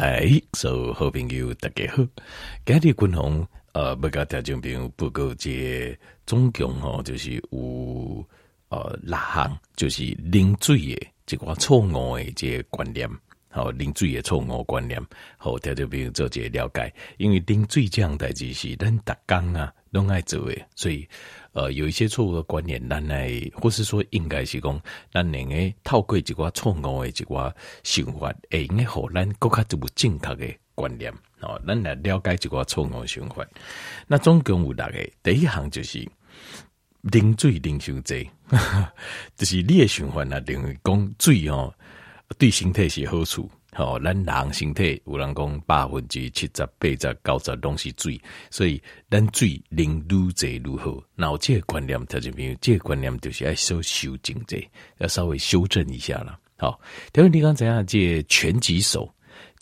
来，所有好朋友大家好，今日军红呃，要甲听众朋友报告，这总共吼就是有呃六项，就是啉水的一寡错误的这个观念，好啉水的错误观念，好听众朋友做一个了解，因为啉水这样代志是咱逐工啊拢爱做诶，所以。呃，有一些错误的观念，咱来，或是说应该是讲，咱两个透过一寡错误的一寡想法，会用个互咱更加就不正确的观念，哦，咱来了解一寡错误的想法。那总共有六个，第一项就是啉水啉伤济，就是你的想法啊，认为讲水哦，对身体是好处。哦，咱人身体有人讲百分之七十、八十、九十拢是水，所以咱水啉愈济愈好。那这个观念，听众朋友，这个观念就是要稍修正者，要稍微修正一下了。好，第二你刚怎样？这拳击手，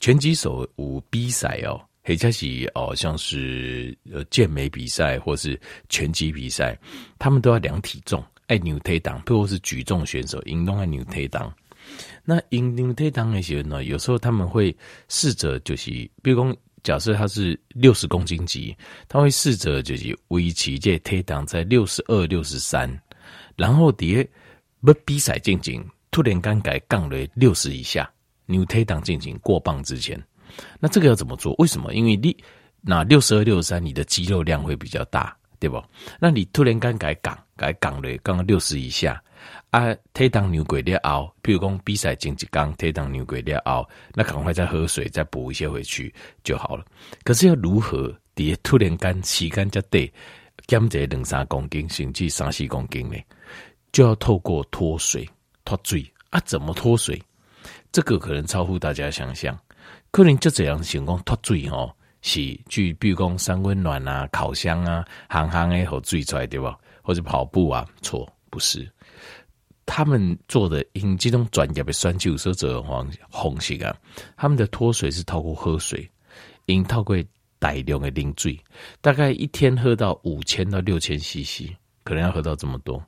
拳击手有比赛哦，或者是哦，像是呃健美比赛或是拳击比赛，他们都要量体重，爱扭推档，或者是举重选手，运动爱扭推档。那引领推档那些人呢？有时候他们会试着就是，比如说，假设他是六十公斤级，他会试着就是维持这推档在六十二、六十三，然后底下不比赛进行，突然间改杠了六十以下，你推档进行过磅之前，那这个要怎么做？为什么？因为你那六十二、六十三，你的肌肉量会比较大，对不？那你突然间改杠，改杠了，刚刚六十以下。啊，退档牛鬼了后，比如讲比赛前一天退档牛鬼了后，那赶快再喝水，再补一些回去就好了。可是要如何？底下突然间时间就对，减这两三公斤，甚至三四公斤呢？就要透过脱水脱水啊？怎么脱水？这个可能超乎大家想象。可能就这样情况脱水哦，是去比如讲三温暖啊、烤箱啊、行行诶好水出来对吧？或者跑步啊？错，不是。他们做的因这种专业的选手所做的方方式啊，他们的脱水是透过喝水，因透过大量的啉水，大概一天喝到五千到六千 CC，可能要喝到这么多，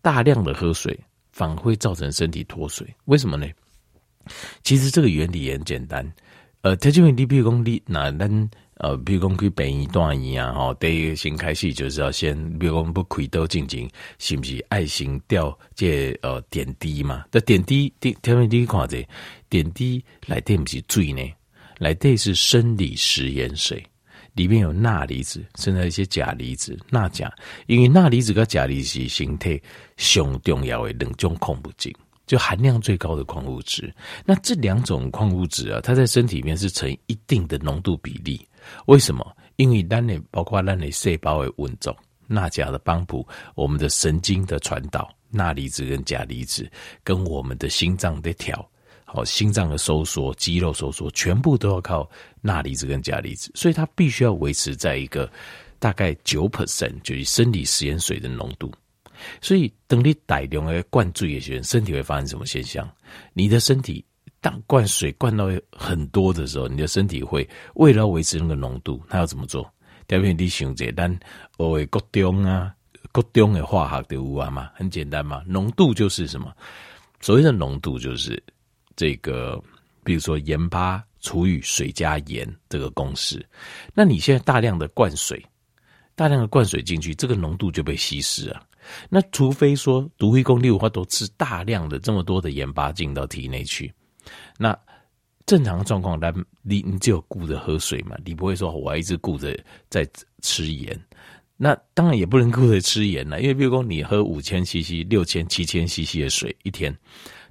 大量的喝水反而会造成身体脱水，为什么呢？其实这个原理也很简单，呃，他就问你，比如讲你那咱。呃，比如讲去北医段医啊，吼，第一个先开始就是要先，比如讲不开刀进行，是不是爱心吊这呃点滴嘛？这点滴，点，下面第一看这点滴来电不是水呢？来电是生理食盐水，里面有钠离子，甚至一些钾离子、钠钾，因为钠离子跟钾离子是身体上重要的两种矿物质。就含量最高的矿物质，那这两种矿物质啊，它在身体里面是呈一定的浓度比例。为什么？因为咱的包括咱的细胞的运作，钠钾的帮补，我们的神经的传导，钠离子跟钾离子，跟我们的心脏的调，好，心脏的收缩、肌肉收缩，全部都要靠钠离子跟钾离子，所以它必须要维持在一个大概九 percent，就是生理食盐水的浓度。所以，等你大量的灌注的时候，身体会发生什么现象？你的身体当灌水灌到很多的时候，你的身体会为了维持那个浓度，它要怎么做？特别你想简单，哦，各种啊，各种的化学的物啊嘛，很简单嘛。浓度就是什么？所谓的浓度就是这个，比如说盐巴除以水加盐这个公式。那你现在大量的灌水，大量的灌水进去，这个浓度就被稀释了。那除非说毒一公六的话，都吃大量的这么多的盐巴进到体内去，那正常的状况，那你你只有顾着喝水嘛，你不会说我还一直顾着在吃盐。那当然也不能顾着吃盐了，因为比如说你喝五千 CC、六千、七千 CC 的水一天，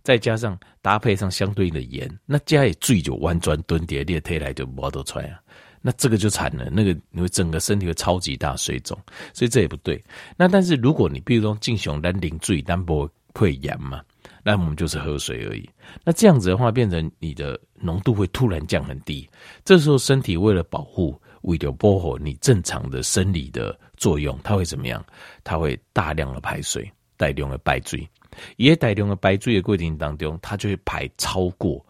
再加上搭配上相对应的盐，那加也醉酒弯转蹲跌，列推来就摸得出来啊。那这个就惨了，那个你会整个身体会超级大水肿，所以这也不对。那但是如果你比如说进熊单零注意单不会盐嘛，那我们就是喝水而已。那这样子的话，变成你的浓度会突然降很低。这时候身体为了保护，为了保护你正常的生理的作用，它会怎么样？它会大量的排水，大量的排水。也大量的排水的过程当中，它就会排超过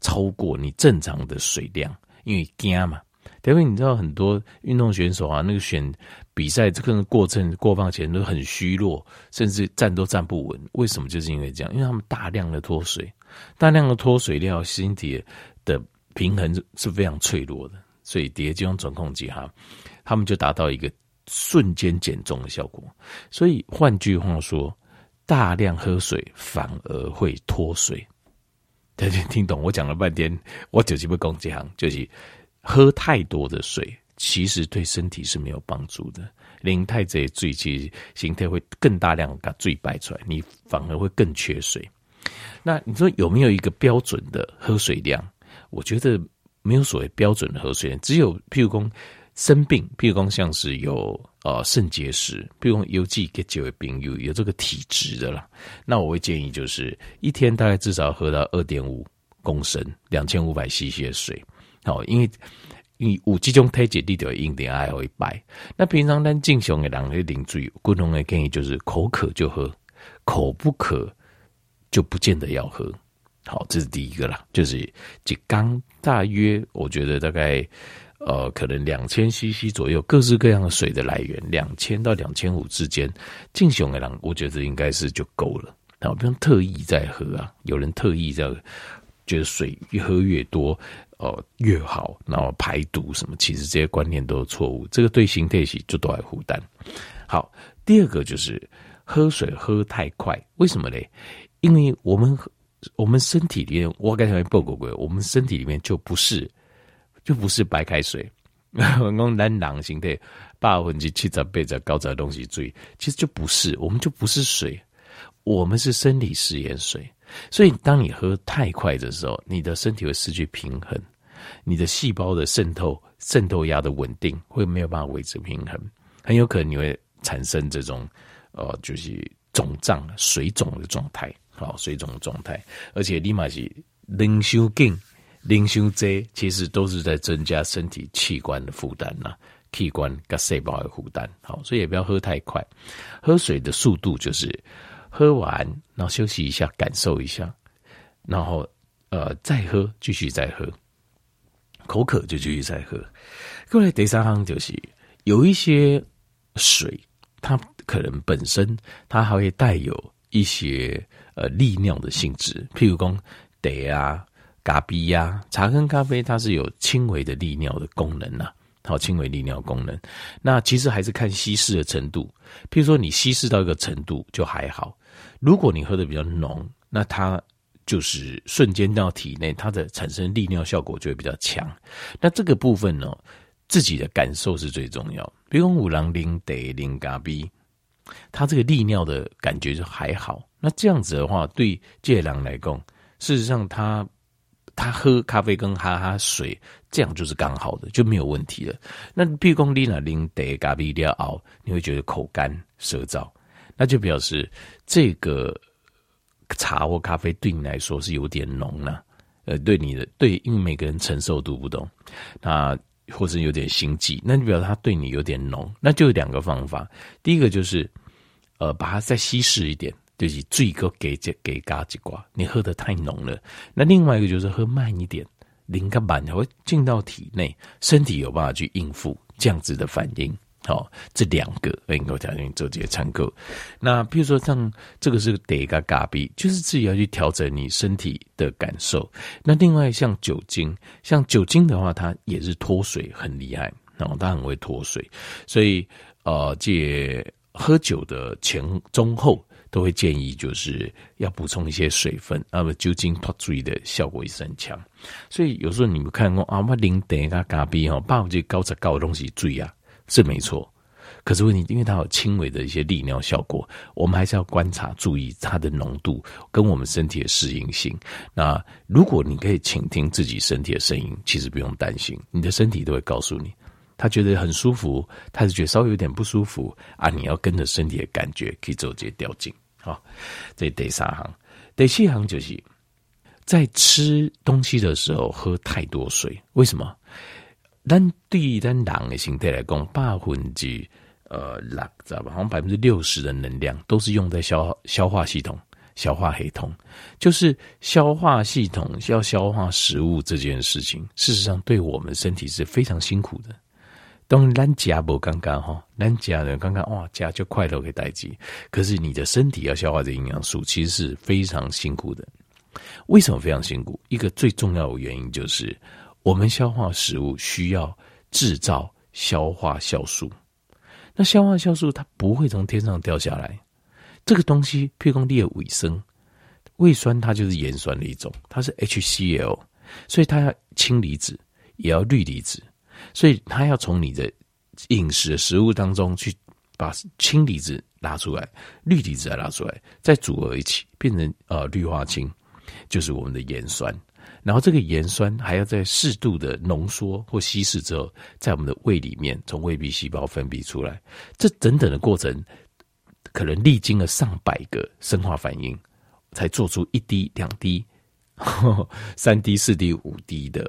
超过你正常的水量，因为惊嘛。因为你知道很多运动选手啊，那个选比赛这个过程过磅前都很虚弱，甚至站都站不稳。为什么？就是因为这样，因为他们大量的脱水，大量的脱水量，身体的平衡是非常脆弱的，所以蝶这种总控机哈，他们就达到一个瞬间减重的效果。所以换句话说，大量喝水反而会脱水。大家听懂我讲了半天，我就是不讲这行，就是喝太多的水，其实对身体是没有帮助的。零太这最其实形态会更大量把水排出来，你反而会更缺水。那你说有没有一个标准的喝水量？我觉得没有所谓标准的喝水量，只有譬如说生病，譬如说像是有呃肾结石，譬如说有几个几位病友有这个体质的啦，那我会建议就是一天大概至少喝到二点五公升，两千五百 CC 的水。好，因为有这种体质，你就一定爱会白。那平常咱正常的人的饮水，共同的建议就是口渴就喝，口不渴。就不见得要喝，好，这是第一个啦，就是就刚大约，我觉得大概呃，可能两千 CC 左右，各式各样的水的来源，两千到两千五之间，正常的人，我觉得应该是就够了。好，不用特意在喝啊，有人特意在觉得水越喝越多，哦，越好，然后排毒什么，其实这些观念都是错误，这个对形态系就都爱负担。好，第二个就是喝水喝太快，为什么嘞？因为我们我们身体里面，我刚才报过过，我们身体里面就不是就不是白开水。我讲咱人形态八分之七十八十高质的东西最，其实就不是，我们就不是水，我们是生理食盐水。所以当你喝太快的时候，你的身体会失去平衡，你的细胞的渗透渗透压的稳定会没有办法维持平衡，很有可能你会产生这种呃，就是肿胀、水肿的状态。好，水肿的状态，而且立马是零修紧、零修这，其实都是在增加身体器官的负担呐，器官跟细胞的负担。好，所以也不要喝太快，喝水的速度就是喝完，然后休息一下，感受一下，然后呃再喝，继续再喝，口渴就继续再喝。过来第三行就是有一些水，它可能本身它还会带有一些。呃，利尿的性质，譬如讲茶啊、咖啡呀、茶跟咖啡，它是有轻微的利尿的功能呐，好，轻微利尿功能。那其实还是看稀释的程度，譬如说你稀释到一个程度就还好，如果你喝的比较浓，那它就是瞬间到体内，它的产生利尿效果就会比较强。那这个部分呢，自己的感受是最重要。比如五郎零得零咖啡，它这个利尿的感觉就还好。那这样子的话，对戒郎来讲，事实上他他喝咖啡跟哈哈水，这样就是刚好的，就没有问题了。那譬如说你那零得咖啡一定要熬，你会觉得口干舌燥，那就表示这个茶或咖啡对你来说是有点浓了。呃，对你的对，因为每个人承受度不同，那或者有点心悸，那就表示他对你有点浓。那就有两个方法，第一个就是呃，把它再稀释一点。就是最高给这给嘎几挂，你喝得太浓了。那另外一个就是喝慢一点，零个慢会进到体内，身体有办法去应付这样子的反应。好，这两个应该条件做这些参考。那比如说像这个是得个嘎比，就是自己要去调整你身体的感受。那另外像酒精，像酒精的话，它也是脱水很厉害，然后它很会脱水，所以呃，借喝酒的前中后。都会建议就是要补充一些水分，那么酒精脱水的效果也是很强。所以有时候你们看过啊，我零点咖咖啡哈，把这高质高的东西注意啊，是没错。可是问题，因为它有轻微的一些利尿效果，我们还是要观察注意它的浓度跟我们身体的适应性。那如果你可以倾听自己身体的声音，其实不用担心，你的身体都会告诉你。他觉得很舒服，他是觉得稍微有点不舒服啊。你要跟着身体的感觉，可以做这些调整。好，这第三行，第四行就是在吃东西的时候喝太多水。为什么？但对于咱人的形态来讲，百分之呃六，知道吧？好像百分之六十的能量都是用在消消化系统、消化系统，就是消化系统要消化食物这件事情，事实上对我们身体是非常辛苦的。当咱家不刚刚哈，咱家人刚刚哇，家就快乐给代志。可是你的身体要消化这营养素，其实是非常辛苦的。为什么非常辛苦？一个最重要的原因就是我们消化食物需要制造消化酵素，那消化酵素它不会从天上掉下来。这个东西，譬如说你的胃酸，胃酸它就是盐酸的一种，它是 HCl，所以它要氢离子，也要氯离子，所以它要从你的饮食食物当中去把氢离子拉出来，氯离子拉出来，再组合一起变成呃氯化氢，就是我们的盐酸。然后这个盐酸还要在适度的浓缩或稀释之后，在我们的胃里面从胃壁细胞分泌出来，这等等的过程。可能历经了上百个生化反应，才做出一滴、两滴、三滴、四滴、五滴的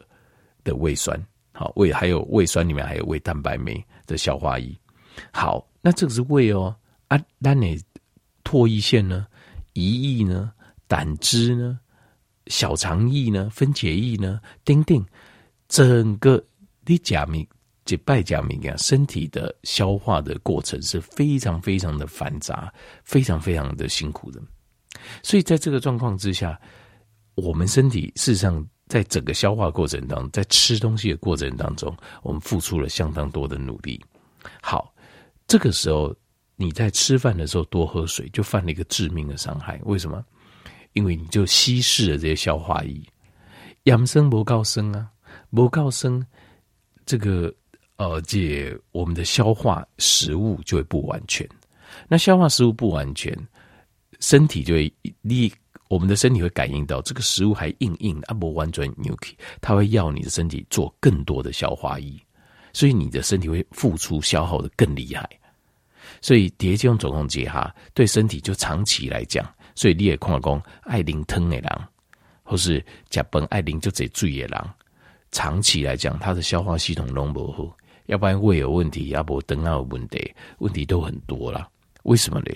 的胃酸。好，胃还有胃酸里面还有胃蛋白酶的消化液。好，那这个是胃哦啊，那你唾液腺呢、胰液呢、胆汁呢、小肠液呢、分解液呢，丁丁，整个你假名。这拜假名啊，身体的消化的过程是非常非常的繁杂，非常非常的辛苦的。所以在这个状况之下，我们身体事实上在整个消化过程当中，在吃东西的过程当中，我们付出了相当多的努力。好，这个时候你在吃饭的时候多喝水，就犯了一个致命的伤害。为什么？因为你就稀释了这些消化液，养生不告生啊，不告生这个。呃，这我们的消化食物就会不完全。那消化食物不完全，身体就会你我们的身体会感应到这个食物还硬硬的，啊不完全扭曲，它会要你的身体做更多的消化液，所以你的身体会付出消耗的更厉害。所以叠这种状况之下，对身体就长期来讲，所以你也看讲爱啉汤的人，或是甲苯爱啉就这水的人，长期来讲，他的消化系统都不好。要不然胃有问题，要不等下有问题，问题都很多啦。为什么呢？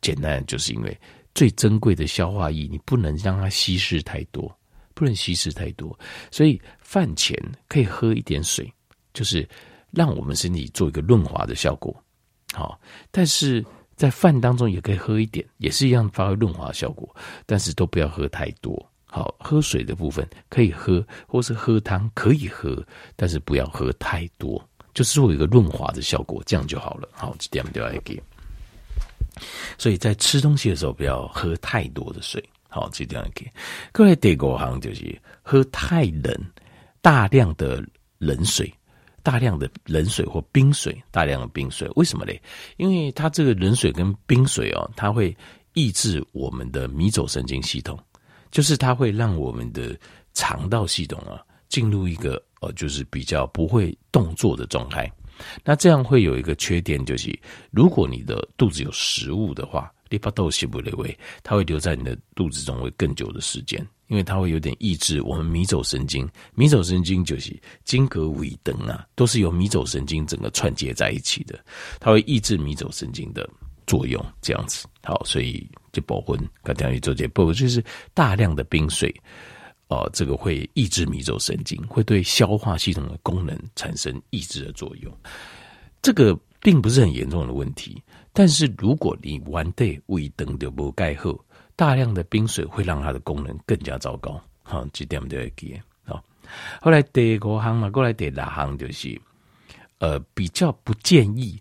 简单就是因为最珍贵的消化液，你不能让它稀释太多，不能稀释太多。所以饭前可以喝一点水，就是让我们身体做一个润滑的效果。好，但是在饭当中也可以喝一点，也是一样发挥润滑效果，但是都不要喝太多。好，喝水的部分可以喝，或是喝汤可以喝，但是不要喝太多。就是做一个润滑的效果，这样就好了。好，这点就要给。所以在吃东西的时候，不要喝太多的水。好，这点要给。各位第五行就是喝太冷，大量的冷水，大量的冷水或冰水，大量的冰水。为什么嘞？因为它这个冷水跟冰水哦，它会抑制我们的迷走神经系统，就是它会让我们的肠道系统啊进入一个。呃，就是比较不会动作的状态，那这样会有一个缺点，就是如果你的肚子有食物的话，利巴豆西不留味，它会留在你的肚子中会更久的时间，因为它会有点抑制我们迷走神经。迷走神经就是经膈尾灯啊，都是由迷走神经整个串接在一起的，它会抑制迷走神经的作用，这样子。好，所以就保温，刚才你做这保温就是大量的冰水。哦，这个会抑制迷走神经，会对消化系统的功能产生抑制的作用。这个并不是很严重的问题，但是如果你玩对胃灯的不盖后，大量的冰水会让它的功能更加糟糕。好，这点我们都要记。好，后来第五行嘛，过来第六行就是，呃，比较不建议，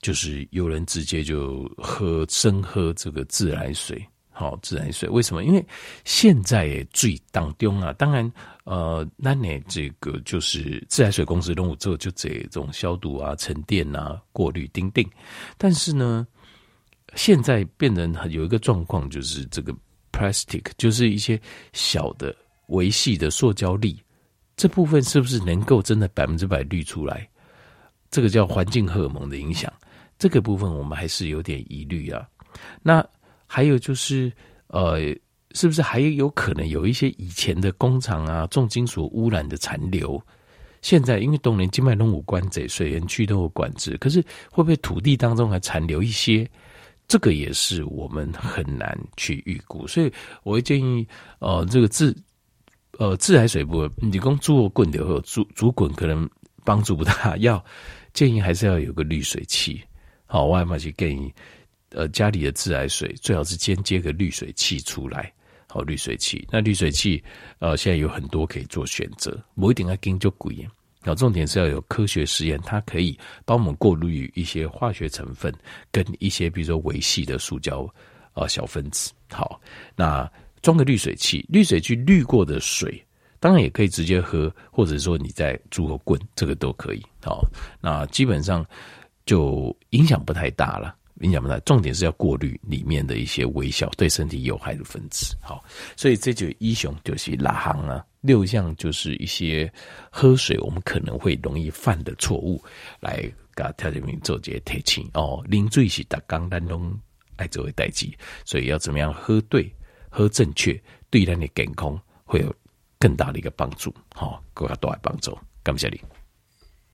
就是有人直接就喝生喝这个自来水。好，自来水为什么？因为现在最当中啊，当然，呃，那你这个就是自来水公司任务之后，就这种消毒啊、沉淀啊、过滤、丁丁。但是呢，现在变成有一个状况，就是这个 plastic，就是一些小的维系的塑胶粒，这部分是不是能够真的百分之百滤出来？这个叫环境荷尔蒙的影响，这个部分我们还是有点疑虑啊。那。还有就是，呃，是不是还有可能有一些以前的工厂啊，重金属污染的残留？现在因为东连金脉东五关贼水源区都有管制，可是会不会土地当中还残留一些？这个也是我们很难去预估。所以我会建议，呃，这个自呃自来水不，你光做滚的话，煮煮滚可能帮助不大，要建议还是要有个滤水器。好，我还蛮去建议。呃，家里的自来水最好是先接个滤水器出来，好滤水器。那滤水器呃，现在有很多可以做选择，不一定要跟就贵。好，重点是要有科学实验，它可以帮我们过滤一些化学成分跟一些比如说维系的塑胶、呃、小分子。好，那装个滤水器，滤水器滤过的水。当然也可以直接喝，或者说你在煮个滚，这个都可以。好，那基本上就影响不太大了，影响不大。重点是要过滤里面的一些微小对身体有害的分子。好，所以这就一雄就是拉行啊，六项就是一些喝水我们可能会容易犯的错误，来给调节民做这些提醒哦。零最是打刚当中爱作为代际，所以要怎么样喝对、喝正确，对人的健康会有。更大的一个帮助，好，更加多的帮助，感谢你。